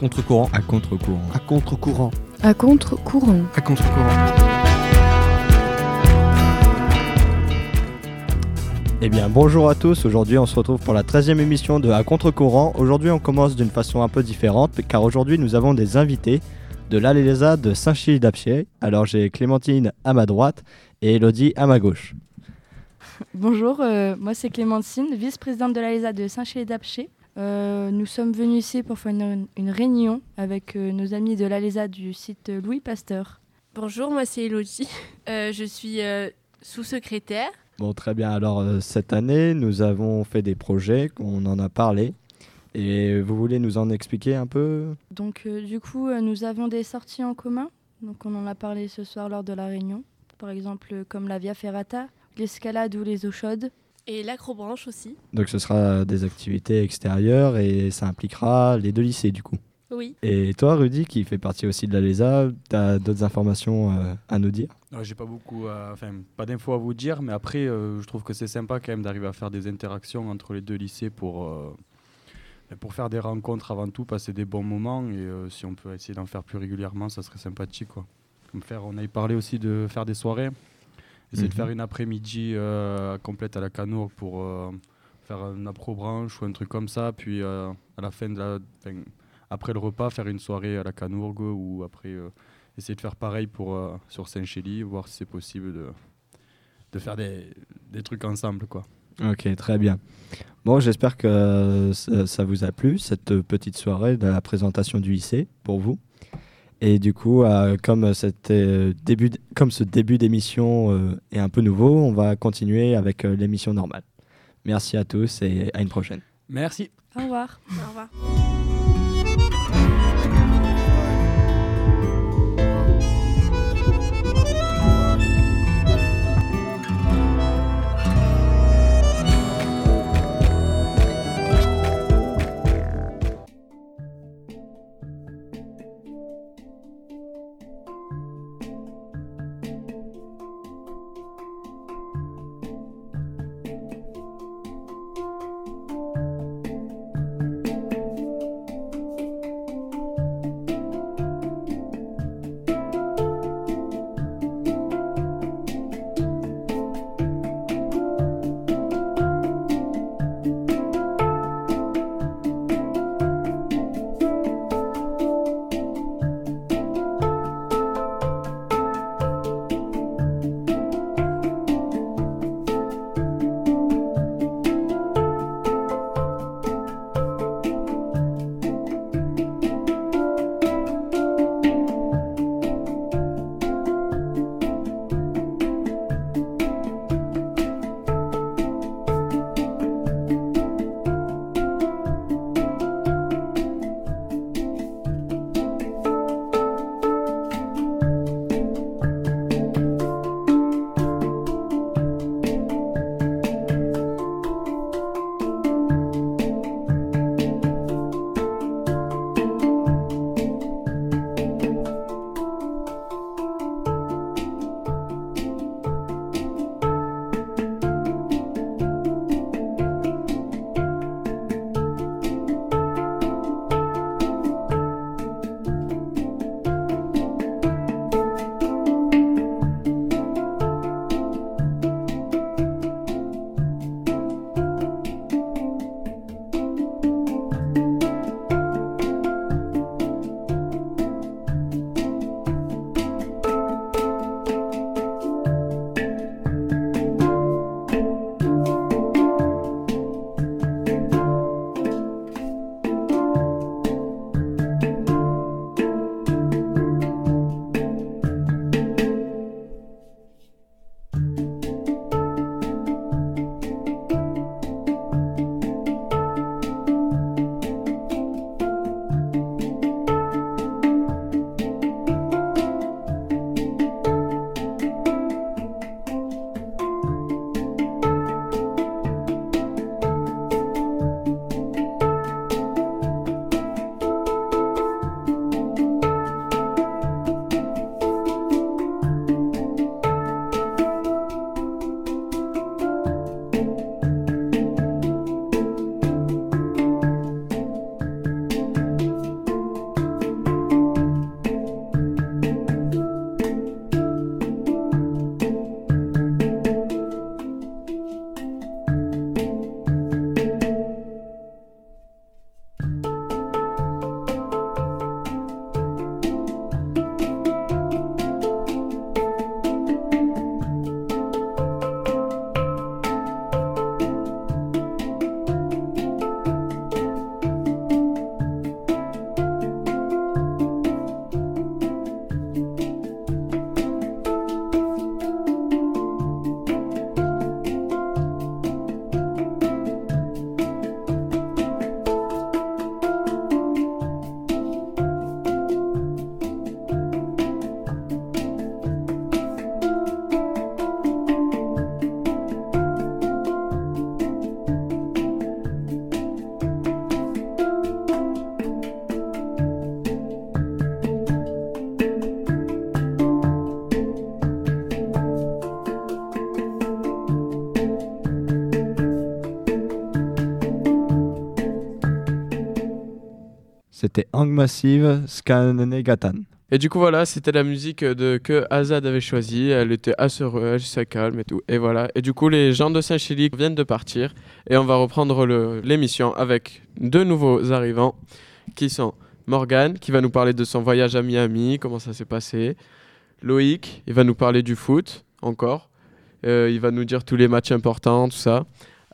contre-courant. À contre-courant. À contre-courant. À contre-courant. À contre-courant. Eh bien, bonjour à tous. Aujourd'hui, on se retrouve pour la 13e émission de À contre-courant. Aujourd'hui, on commence d'une façon un peu différente, car aujourd'hui, nous avons des invités de l'Alésa de Saint-Chili-d'Apcher. Alors, j'ai Clémentine à ma droite et Elodie à ma gauche. Bonjour, euh, moi c'est Clémentine, vice-présidente de l'ALESA de Saint-Chilé-d'Apcher. Euh, nous sommes venus ici pour faire une, une réunion avec euh, nos amis de l'ALESA du site Louis Pasteur. Bonjour, moi c'est Elodie. Euh, je suis euh, sous-secrétaire. Bon, très bien. Alors, euh, cette année, nous avons fait des projets, on en a parlé. Et vous voulez nous en expliquer un peu? Donc euh, du coup, euh, nous avons des sorties en commun. Donc on en a parlé ce soir lors de la réunion. Par exemple, euh, comme la Via Ferrata, l'escalade ou les eaux chaudes. Et l'acrobranche aussi. Donc, ce sera des activités extérieures et ça impliquera les deux lycées, du coup. Oui. Et toi, Rudy, qui fait partie aussi de l'ALESA, tu as d'autres informations euh, à nous dire? J'ai pas beaucoup, euh, enfin pas d'infos à vous dire, mais après euh, je trouve que c'est sympa quand même d'arriver à faire des interactions entre les deux lycées pour, euh, pour faire des rencontres avant tout, passer des bons moments et euh, si on peut essayer d'en faire plus régulièrement, ça serait sympathique quoi. Comme faire, on a parlé aussi de faire des soirées, essayer de Mhm. faire une après-midi euh, complète à la canour pour euh, faire un appro-branche ou un truc comme ça, puis euh, à la fin de la, après le repas, faire une soirée à la Canourgue ou après essayer de faire pareil pour, sur Saint-Chély, voir si c'est possible de, de faire des, des trucs ensemble. Quoi. Ok, très bien. Bon, j'espère que ça, ça vous a plu, cette petite soirée de la présentation du lycée pour vous. Et du coup, euh, comme, c'était début d- comme ce début d'émission euh, est un peu nouveau, on va continuer avec euh, l'émission normale. Merci à tous et à une prochaine. Merci. Au revoir. Au revoir. C'était Hang Massive Skanegatan. Et du coup, voilà, c'était la musique que Azad avait choisie. Elle était assez heureuse, assez calme et tout. Et voilà. Et du coup, les gens de Saint-Chili viennent de partir. Et on va reprendre l'émission avec deux nouveaux arrivants qui sont Morgan, qui va nous parler de son voyage à Miami, comment ça s'est passé. Loïc, il va nous parler du foot, encore. Euh, il va nous dire tous les matchs importants, tout ça.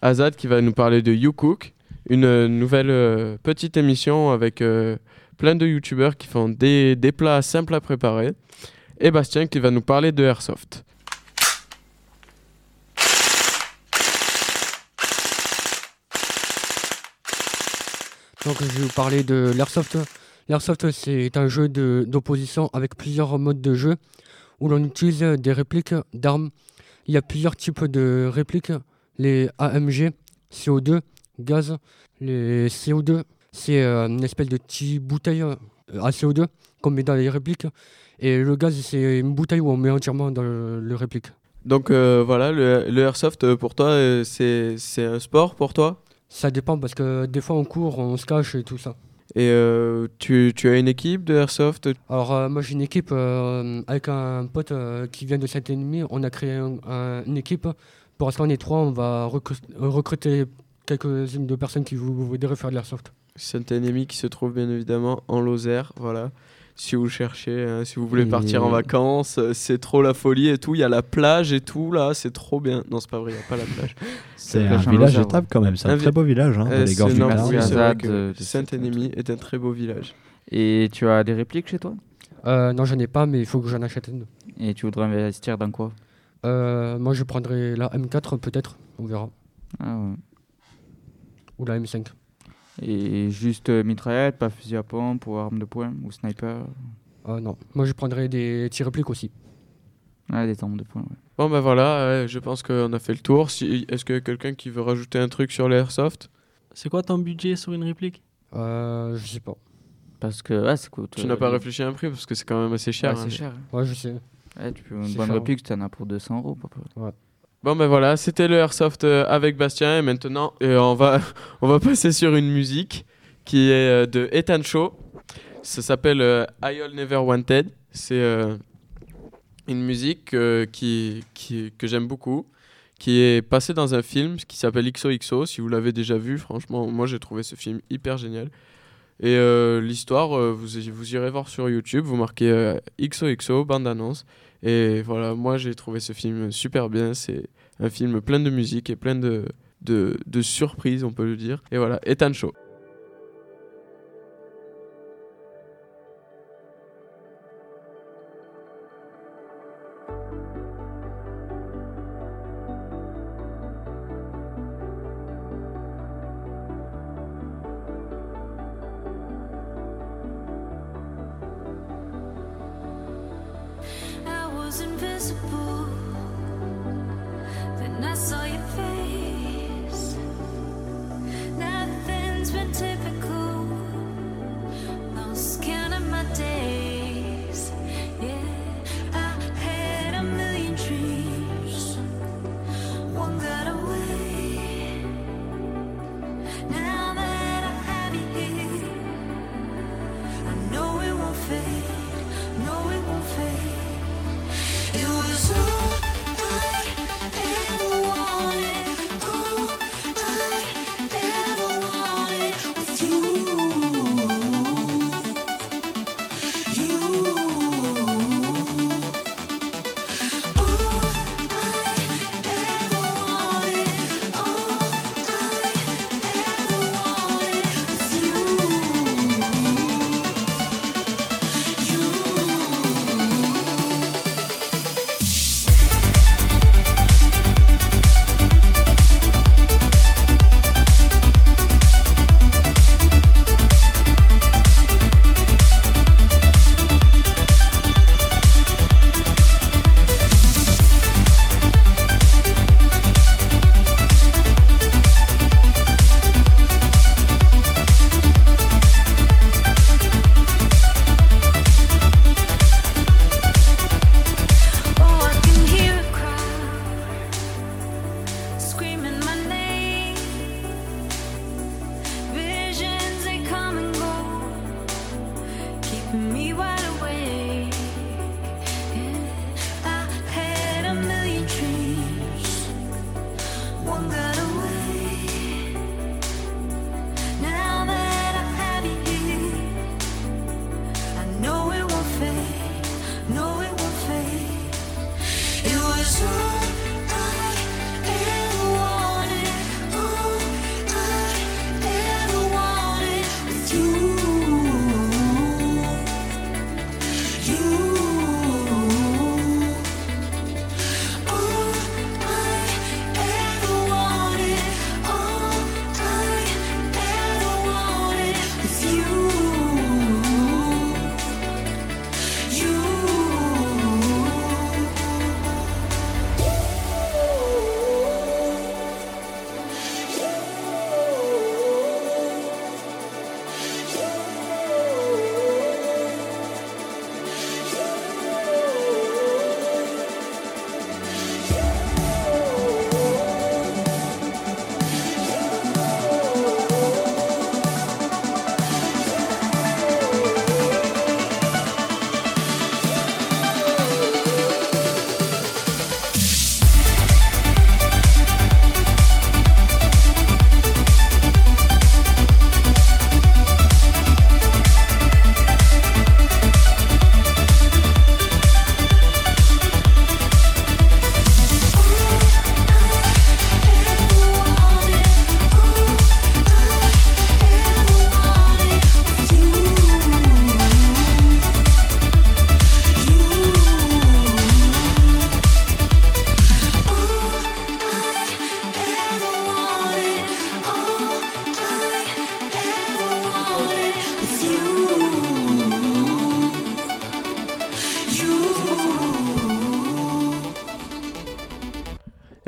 Azad, qui va nous parler de You Cook, une nouvelle euh, petite émission avec euh, plein de youtubeurs qui font des, des plats simples à préparer. Et Bastien qui va nous parler de Airsoft. Donc je vais vous parler de l'airsoft. L'airsoft c'est un jeu d'opposition avec plusieurs modes de jeu où l'on utilise des répliques d'armes. Il y a plusieurs types de répliques. Les AMG, CO2, gaz. Les CO2, c'est euh, une espèce de petite bouteille euh, à CO2 qu'on met dans les répliques. Et le gaz, c'est une bouteille où on met entièrement dans le, le réplique. Donc euh, voilà, le, le Airsoft pour toi, c'est un sport pour toi? Ça dépend parce que des fois on court, on se cache et tout ça. Et euh, tu, tu as une équipe de Airsoft? Alors euh, moi j'ai une équipe avec un pote qui vient de cet ennemi. On a créé un- un- une équipe. Pour l'instant on est trois. On va recru- recruter quelques-unes de personnes qui vou- voudraient faire de l'airsoft. C'est un ennemi qui se trouve bien évidemment en Lozère, voilà. Si vous cherchez, hein, si vous voulez partir en vacances, euh, c'est trop la folie et tout. Il y a la plage et tout là, c'est trop bien. Non, c'est pas vrai, il n'y a pas la plage. C'est un village étape quand même. C'est Un très beau village, hein, Euh, les gorges du euh, Saint-Ennemi est un très beau village. Et tu as des répliques chez toi? Euh, non j'en ai pas mais il faut que j'en achète une. Et tu voudrais investir dans quoi? Euh, moi je prendrai la M4 peut-être. On verra. Ah ouais. Ou la M5. Et juste euh, mitraillette, pas fusil à pompe ou arme de poing ou sniper Ah non. Moi je prendrai des petits répliques aussi. Ah, des armes de poing, ouais. Bon ben voilà, euh, je pense qu'on a fait le tour. Si, Est-ce que quelqu'un qui veut rajouter un truc sur l'airsoft? C'est quoi ton budget sur une réplique? Euh, je sais pas. Parce que, ouais, c'est cool. Tu n'as pas réfléchi à un prix parce que c'est quand même assez cher. Ouais, hein. c'est cher. Ouais je sais. Ouais, tu peux une C'est bonne cher, réplique, tu en as pour 200 euros. peu près. Bon ben voilà, c'était le Airsoft euh, avec Bastien et maintenant euh, on, va, on va passer sur une musique qui est euh, de Ethan Shaw. Ça s'appelle euh, I All Never Wanted. C'est une musique qui, qui- que j'aime beaucoup, qui est passée dans un film qui s'appelle XOXO. Si vous l'avez déjà vu, franchement, moi j'ai trouvé ce film hyper génial. Et l'histoire, vous, vous irez voir sur YouTube, vous marquez XOXO, bande-annonce. Et voilà, moi j'ai trouvé ce film super bien. C'est un film plein de musique et plein de, de, surprises, on peut le dire. Et voilà, Ethan Shaw.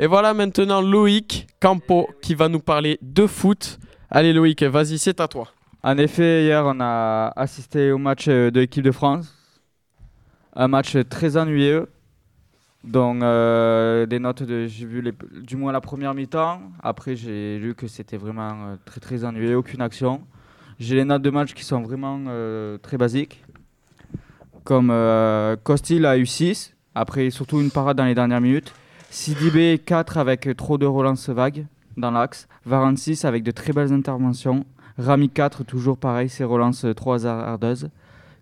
Et voilà maintenant Loïc Campo qui va nous parler de foot. Allez Loïc, vas-y, c'est à toi. En effet, hier, on a assisté au match euh, de l'équipe de France. Un match très ennuyeux. Donc, euh, des notes de. J'ai vu du moins la première mi-temps. Après, j'ai lu que c'était vraiment euh, très très ennuyeux, aucune action. J'ai les notes de match qui sont vraiment très basiques. Comme Costil a eu 6. Après, surtout une parade dans les dernières minutes. Sidibé 4 avec trop de relances vagues dans l'axe. Varane 6 avec de très belles interventions. Rami 4, toujours pareil, ses relances euh, 3 ardeuses.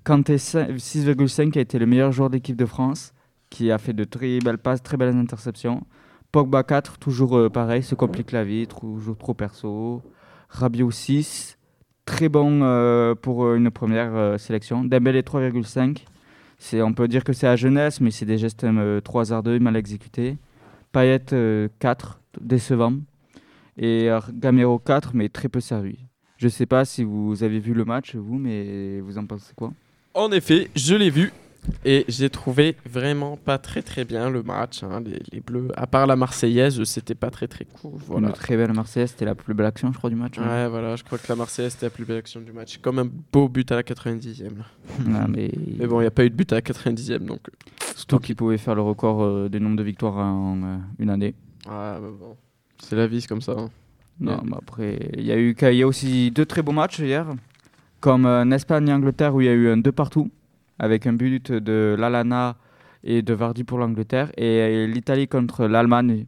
Kanté 5 6,5 qui a été le meilleur joueur d'équipe de France, qui a fait de très belles passes, très belles interceptions. Pogba 4, toujours euh, pareil, se complique la vie, toujours trop perso. Rabiot 6, très bon euh, pour euh, une première sélection. Dembélé 3,5. C'est, on peut dire que c'est à jeunesse, mais c'est des gestes euh, trop hasardeux, mal exécutés. Payet euh, 4, décevant. Et euh, Gamero 4, mais très peu servi. Je sais pas si vous avez vu le match, vous, mais vous en pensez quoi? En effet, je l'ai vu et j'ai trouvé vraiment pas très très bien le match. hein. Les, les Bleus, à part la Marseillaise, c'était pas très très cool. Voilà. Une très belle Marseillaise, c'était la plus belle action, je crois, du match. hein. Ouais, voilà, je crois que la Marseillaise c'était la plus belle action du match. Comme un beau but à la 90e. là. Ah, mais... Mais bon, il n'y a pas eu de but à la 90e donc. Surtout qu'il pouvait faire le record euh, des nombres de victoires en euh, une année. Ah, bah bon. C'est la vie, c'est comme ça. hein. Non, mais après, il y, a eu, il y a aussi deux très beaux matchs hier, comme euh, en Espagne et Angleterre où il y a eu un 2 partout, avec un but de Lalana et de Vardy pour l'Angleterre, et euh, l'Italie contre l'Allemagne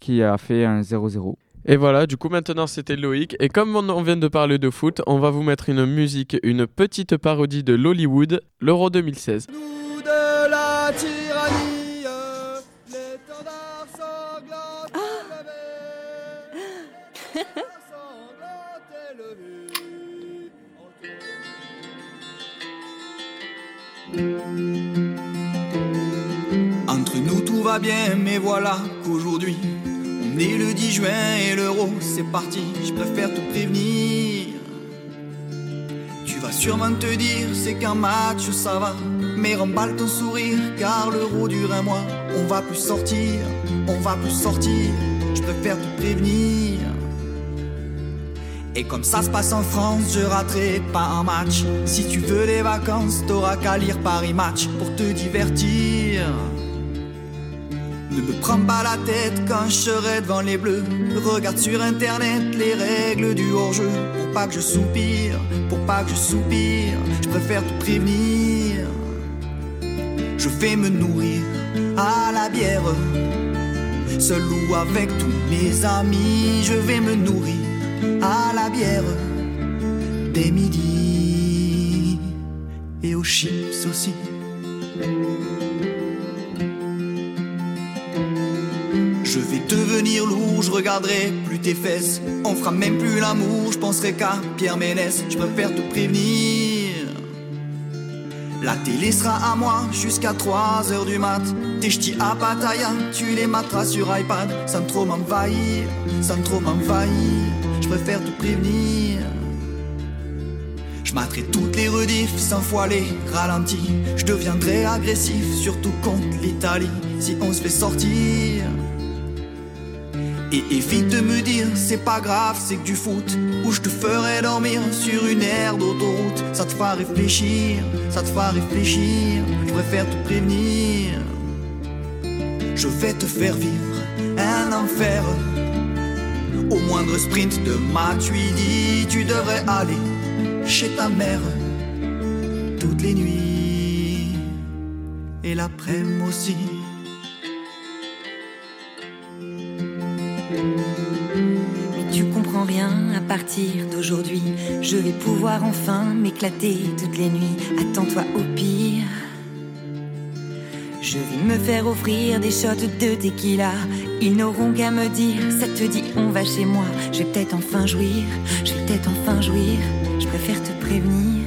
qui a fait un 0-0. Et voilà, du coup maintenant c'était Loïc. Et comme on vient de parler de foot, on va vous mettre une musique, une petite parodie de l'Hollywood, l'Euro 2016. Nous de la tyrannie, l'étendard sanglant Entre nous tout va bien, mais voilà qu'aujourd'hui, on est le 10 juin et l'euro c'est parti. Je préfère te prévenir. Tu vas sûrement te dire c'est qu'un match ça va Mais remballe ton sourire car l'euro dure un mois On va plus sortir, on va plus sortir Je préfère te prévenir Et comme ça se passe en France, je raterai pas un match Si tu veux des vacances, t'auras qu'à lire Paris Match Pour te divertir ne me prends pas la tête quand je serai devant les bleus. Regarde sur internet les règles du hors-jeu. Pour pas que je soupire, pour pas que je soupire, je préfère te prévenir. Je vais me nourrir à la bière. Seul ou avec tous mes amis, je vais me nourrir à la bière. Dès midi et aux chips aussi. Je vais devenir lourd, je regarderai plus tes fesses. On fera même plus l'amour, je penserai qu'à Pierre Ménès. Je préfère te prévenir. La télé sera à moi jusqu'à 3 heures du mat. Tes à Pattaya, tu les materas sur iPad. Sans trop m'envahir, sans trop m'envahir. Je préfère te prévenir. Je materai toutes les rediffs, 100 fois les ralentis. Je deviendrai agressif, surtout contre l'Italie, si on se fait sortir. Et évite de me dire, c'est pas grave, c'est que du foot. Ou je te ferai dormir sur une aire d'autoroute. Ça te fera réfléchir, ça te fera réfléchir. Je préfère te prévenir. Je vais te faire vivre un enfer. Au moindre sprint de ma tu lui dis, tu devrais aller chez ta mère toutes les nuits et l'après-midi aussi. Mais tu comprends rien à partir d'aujourd'hui. Je vais pouvoir enfin m'éclater toutes les nuits. Attends-toi au pire. Je vais me faire offrir des shots de tequila. Ils n'auront qu'à me dire, ça te dit, on va chez moi. Je vais peut-être enfin jouir, je vais peut-être enfin jouir. Je préfère te prévenir.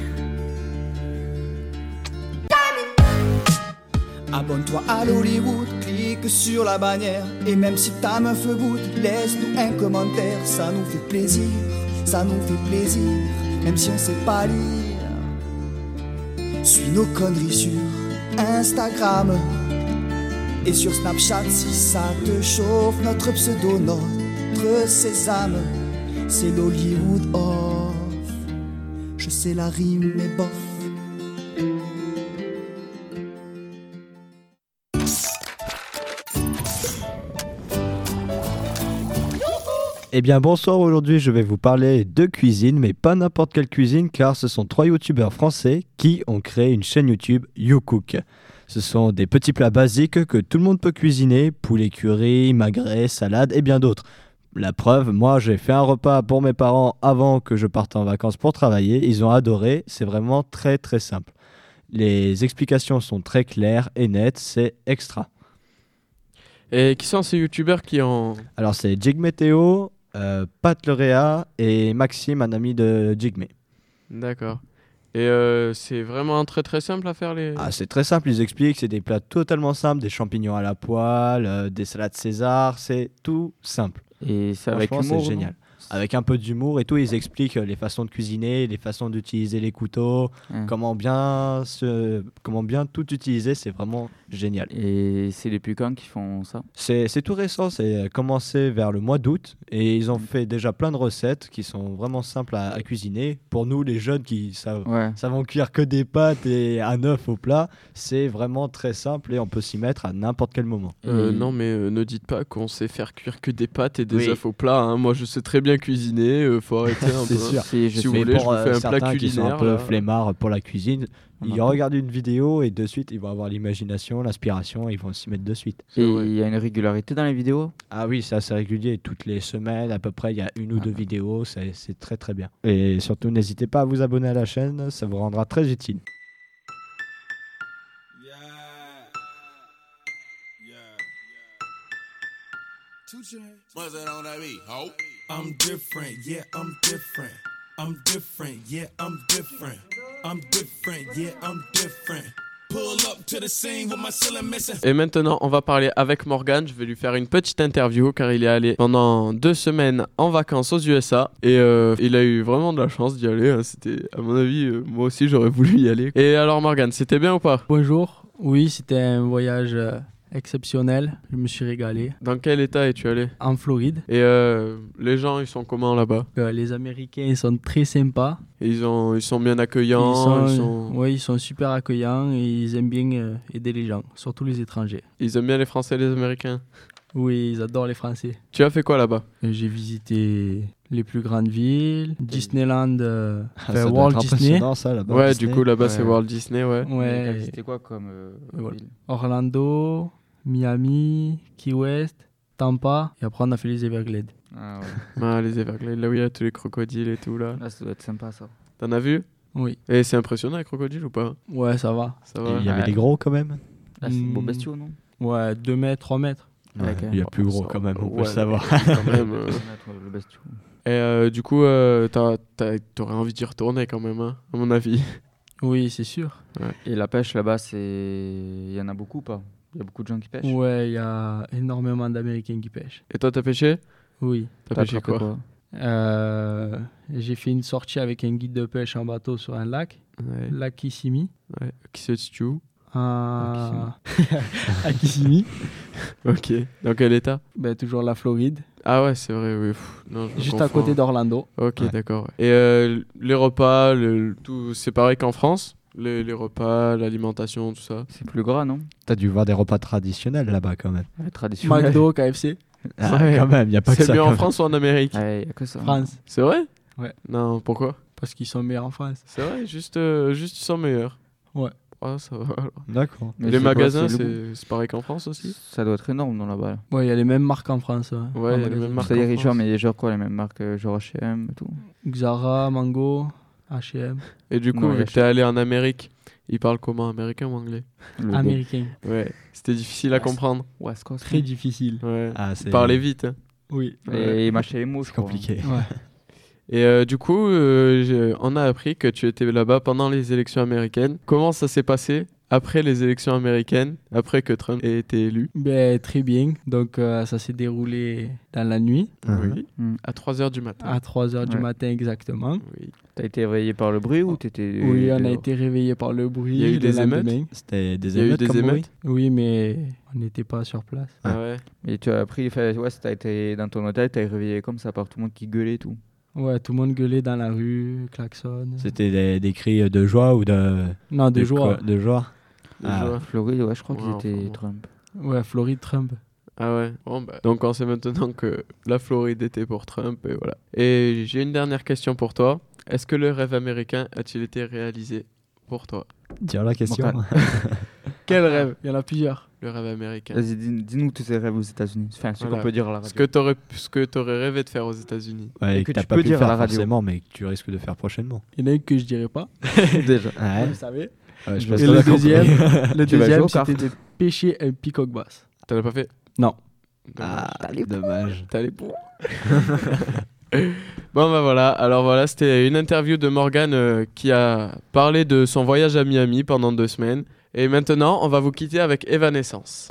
Abonne-toi à l'Hollywood, clique sur la bannière. Et même si ta meuf goûte, laisse-nous un commentaire. Ça nous fait plaisir, ça nous fait plaisir. Même si on sait pas lire. Suis nos conneries sur Instagram. Et sur Snapchat, si ça te chauffe, notre pseudo, notre sésame, c'est l'Hollywood off. Je sais la rime, mais bof. Eh bien bonsoir, aujourd'hui je vais vous parler de cuisine, mais pas n'importe quelle cuisine car ce sont trois youtubeurs français qui ont créé une chaîne YouTube YouCook. Ce sont des petits plats basiques que tout le monde peut cuisiner, poulet curry, magret, salade et bien d'autres. La preuve, moi j'ai fait un repas pour mes parents avant que je parte en vacances pour travailler, ils ont adoré, c'est vraiment très très simple. Les explications sont très claires et nettes, c'est extra. Et qui sont ces youtubeurs qui ont. Alors c'est Jig Météo, euh, Pat Lerea et Maxime, un ami de Jigme. D'accord. Et euh, c'est vraiment très très simple à faire les. Ah, c'est très simple, ils expliquent, c'est des plats totalement simples, des champignons à la poêle, euh, des salades César, c'est tout simple. Et c'est avec humour. c'est génial. Avec un peu d'humour et tout, ils expliquent euh, les façons de cuisiner, les façons d'utiliser les couteaux, comment bien se, comment bien tout utiliser, c'est vraiment génial. Et c'est les plus cons qui font ça? C'est c'est tout récent, c'est commencé vers le mois d'août et ils ont fait déjà plein de recettes qui sont vraiment simples à, à cuisiner. Pour nous, les jeunes qui savent, Ouais. savent cuire que des pâtes et un œuf au plat, c'est vraiment très simple et on peut s'y mettre à n'importe quel moment. Euh, non, mais euh, ne dites pas qu'on sait faire cuire que des pâtes et des Oui. œufs au plat. hein. Moi, je sais très bien cuisiner. euh, faut arrêter un peu. C'est sûr. Si, je Si vous voulez, Mais je pour vous fais euh, un plat certains qui sont un culinaire, peu là. flemmards pour la cuisine, ils a- regardent une vidéo et de suite ils vont avoir l'imagination, l'inspiration, ils vont s'y mettre de suite. Et il y a une régularité dans les vidéos? Ah oui, c'est assez régulier. Toutes les semaines, à peu près, il y a une ou deux vidéos. C'est c'est très très bien. Et surtout, n'hésitez pas à vous abonner à la chaîne. Ça vous rendra très utile. What's that on that beat, ho? I'm different, yeah, I'm different. I'm different, yeah, I'm different. I'm different, yeah, I'm different. Pull up to the scene with my ceiling missing. Et maintenant, on va parler avec Morgan. Je vais lui faire une petite interview car il est allé pendant deux semaines en vacances aux USA et euh, il a eu vraiment de la chance d'y aller. hein. C'était, à mon avis, euh, moi aussi j'aurais voulu y aller. Et alors, Morgan, c'était bien ou pas? Bonjour. Oui, c'était un voyage euh, exceptionnel. Je me suis régalé. Dans quel état es-tu allé? En Floride, Et euh, les gens, ils sont comment là-bas? Euh, les Américains ils sont très sympas. Et ils, ont, ils sont bien accueillants. ils, Ils, sont, ouais, ils sont super accueillants et ils aiment bien euh, aider les gens, surtout les étrangers. ils aiment bien les Français et les Américains? Oui, ils adorent les Français. Tu as fait quoi là-bas? Et J'ai visité les plus grandes villes, Disneyland, euh, enfin, ça doit Walt être Disney, impressionnant, ça, là-bas, Ouais, Disney. du coup là-bas Ouais. c'est Walt Disney, ouais. ouais, C'était quoi comme euh, voilà. ville? Orlando, Miami, Key West, Tampa, et après on a fait les Everglades. Ah ouais. Ah, les Everglades, là où il y a tous les crocodiles et tout là. Là, ça doit être sympa ça. T'en as vu? Oui, Et c'est impressionnant les crocodiles ou pas? Ouais, ça va. Ça va Il y avait Ouais. des gros quand même. Là, c'est des beaux Hmm. bestiaux, non? Ouais, 2 mètres, 3 mètres. Ouais, Il y a plus gros quand même, on peut le savoir. quand même, euh. Et euh, du coup, euh, t'as- t'as- t'aurais envie d'y retourner quand même, hein, à mon avis. Oui, c'est sûr. Et la pêche là-bas, c'est. Il y en a beaucoup ou pas? Il y a beaucoup de gens qui pêchent? Ouais, il y a énormément d'Américains qui pêchent. Et toi, t'as pêché? Oui. T'as pêché quoi, Euh, j'ai fait une sortie avec un guide de pêche en bateau sur un lac, Ouais, lac Kissimmee. ouais. Qui se situe À, à Kissimmee, Ok. Dans quel état? Ben, toujours la Floride, Ah ouais, c'est vrai, oui. pff, non, je me juste à côté d'Orlando. Ok, Ouais. d'accord. Et euh, les repas, le, tout, c'est pareil qu'en France? Les, les repas, l'alimentation, tout ça? C'est plus gras, non? T'as dû voir des repas traditionnels là-bas quand même. Ouais, Traditionnel. McDo, KFC, Ah, Ouais. quand même, il n'y a pas que C'est ça. mieux quand en. France ou en Amérique? Ouais, y a que ça. France. C'est vrai? Ouais. Non, pourquoi? Parce qu'ils sont meilleurs en France. C'est vrai, juste, euh, juste ils sont meilleurs. Ouais. Ah, ça va. D'accord. Les magasins, c'est pareil qu'en France aussi? Ça doit être énorme, non, là-bas. là. Ouais, il y a les mêmes marques en France. Ouais, il y a les mêmes marques. C'est-à-dire, en genre, France. mais genre quoi, les mêmes marques, euh, genre H&M et tout? Zara, Mango, H&M. Et du coup, Non, il y vu a que t'es allé en Amérique, ils parlent comment Américain ou anglais? Le Américain. Ouais. C'était difficile à Ouais, comprendre. West Coast. Très difficile. Ouais. Ah, Ils c'est parlaient vite. hein. Oui. Et il mâchait les mots, c'est compliqué. Ouais. Et euh, du coup, euh, on a appris que tu étais là-bas pendant les élections américaines. Comment ça s'est passé après les élections américaines, après que Trump ait été élu? Ben, très bien. Donc, euh, ça s'est déroulé dans la nuit, Oui. Mm. À 3h du matin. à 3 h du matin exactement. Oui. T'as été réveillé par le bruit ou t'étais. Oui, on a été réveillé par le bruit. Il y a eu des émeutes? C'était des Il y a eu émeutes des émeutes? Oui, mais on n'était pas sur place. Ah ouais. Et tu as appris, enfin, ouais, t'as été dans ton hôtel, t'as été réveillé comme ça par tout le monde qui gueulait et tout. Ouais, tout le monde gueulait dans la rue, klaxon. C'était des, des cris de joie ou de. Non, de de joie. quoi- De joie? De Ah. joie. Floride, ouais, je crois Ouais, qu'ils étaient enfin. Trump. Ouais, Floride Trump. Ah ouais. Bon, bah, donc on sait maintenant que la Floride était pour Trump et voilà. Et j'ai une dernière question pour toi. Est-ce que le rêve américain a-t-il été réalisé pour toi? Dire la question. Quel rêve? Il y en a plusieurs. Le rêve américain. Vas-y, dis- dis-nous tous tes rêves aux États-Unis. Enfin, ce Voilà. qu'on peut dire à la Ce radio. que t'aurais, ce que t'aurais rêvé de faire aux États-Unis. Ouais, Et et que que tu pas peux pu dire à faire la radio. forcément, mais que tu risques de faire prochainement. Il y en a une que je dirais pas. Déjà. Ouais. Vous savez. Ouais, je Et le deuxième, le deuxième c'était de pêcher un peacock bass. T'en as pas fait? Non. Dommage. Ah, dommage. T'as les bons. bon bah voilà, alors voilà, c'était une interview de Morgan euh, qui a parlé de son voyage à Miami pendant deux semaines. Et maintenant, on va vous quitter avec Evanescence.